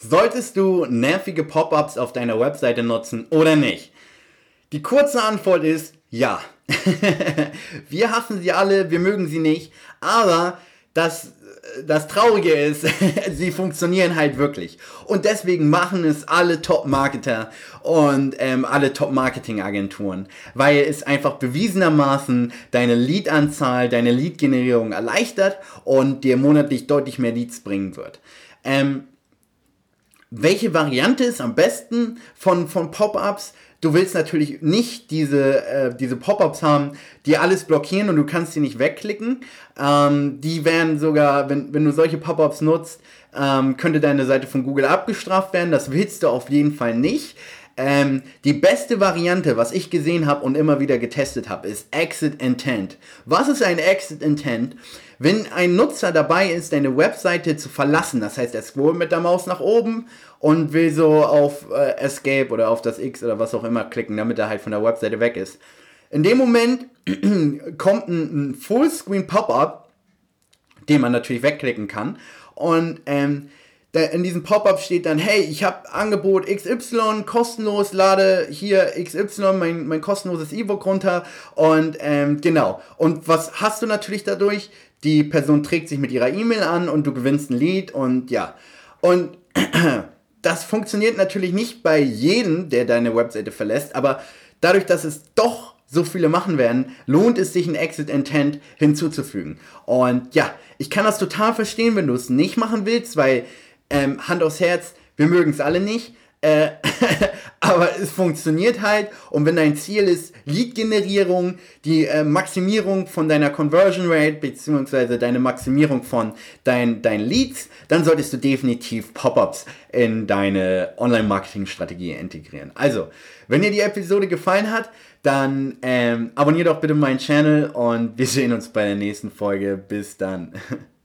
Solltest du nervige Pop-ups auf deiner Webseite nutzen oder nicht? Die kurze Antwort ist ja. wir hassen sie alle, wir mögen sie nicht, aber das, das Traurige ist, sie funktionieren halt wirklich. Und deswegen machen es alle Top-Marketer und ähm, alle Top-Marketing-Agenturen, weil es einfach bewiesenermaßen deine Lead-Anzahl, deine Lead-Generierung erleichtert und dir monatlich deutlich mehr Leads bringen wird. Ähm, welche Variante ist am besten von, von Pop-ups? Du willst natürlich nicht diese, äh, diese Pop-ups haben, die alles blockieren und du kannst sie nicht wegklicken. Ähm, die werden sogar, wenn, wenn du solche Pop-ups nutzt, ähm, könnte deine Seite von Google abgestraft werden. Das willst du auf jeden Fall nicht. Ähm, die beste Variante, was ich gesehen habe und immer wieder getestet habe, ist Exit Intent. Was ist ein Exit Intent? Wenn ein Nutzer dabei ist, deine Webseite zu verlassen, das heißt, er scrollt mit der Maus nach oben und will so auf äh, Escape oder auf das X oder was auch immer klicken, damit er halt von der Webseite weg ist. In dem Moment kommt ein, ein Fullscreen Pop-up, den man natürlich wegklicken kann. Und ähm, in diesem Pop-up steht dann, hey, ich habe Angebot XY, kostenlos, lade hier XY, mein, mein kostenloses E-Book runter und ähm, genau. Und was hast du natürlich dadurch? Die Person trägt sich mit ihrer E-Mail an und du gewinnst ein Lied und ja. Und das funktioniert natürlich nicht bei jedem, der deine Webseite verlässt, aber dadurch, dass es doch so viele machen werden, lohnt es sich ein Exit Intent hinzuzufügen. Und ja, ich kann das total verstehen, wenn du es nicht machen willst, weil ähm, Hand aufs Herz, wir mögen es alle nicht. Äh, aber es funktioniert halt und wenn dein Ziel ist Lead-Generierung, die äh, Maximierung von deiner Conversion Rate beziehungsweise deine Maximierung von deinen dein Leads, dann solltest du definitiv Pop-ups in deine Online-Marketing-Strategie integrieren. Also, wenn dir die Episode gefallen hat, dann ähm, abonniere doch bitte meinen Channel und wir sehen uns bei der nächsten Folge. Bis dann.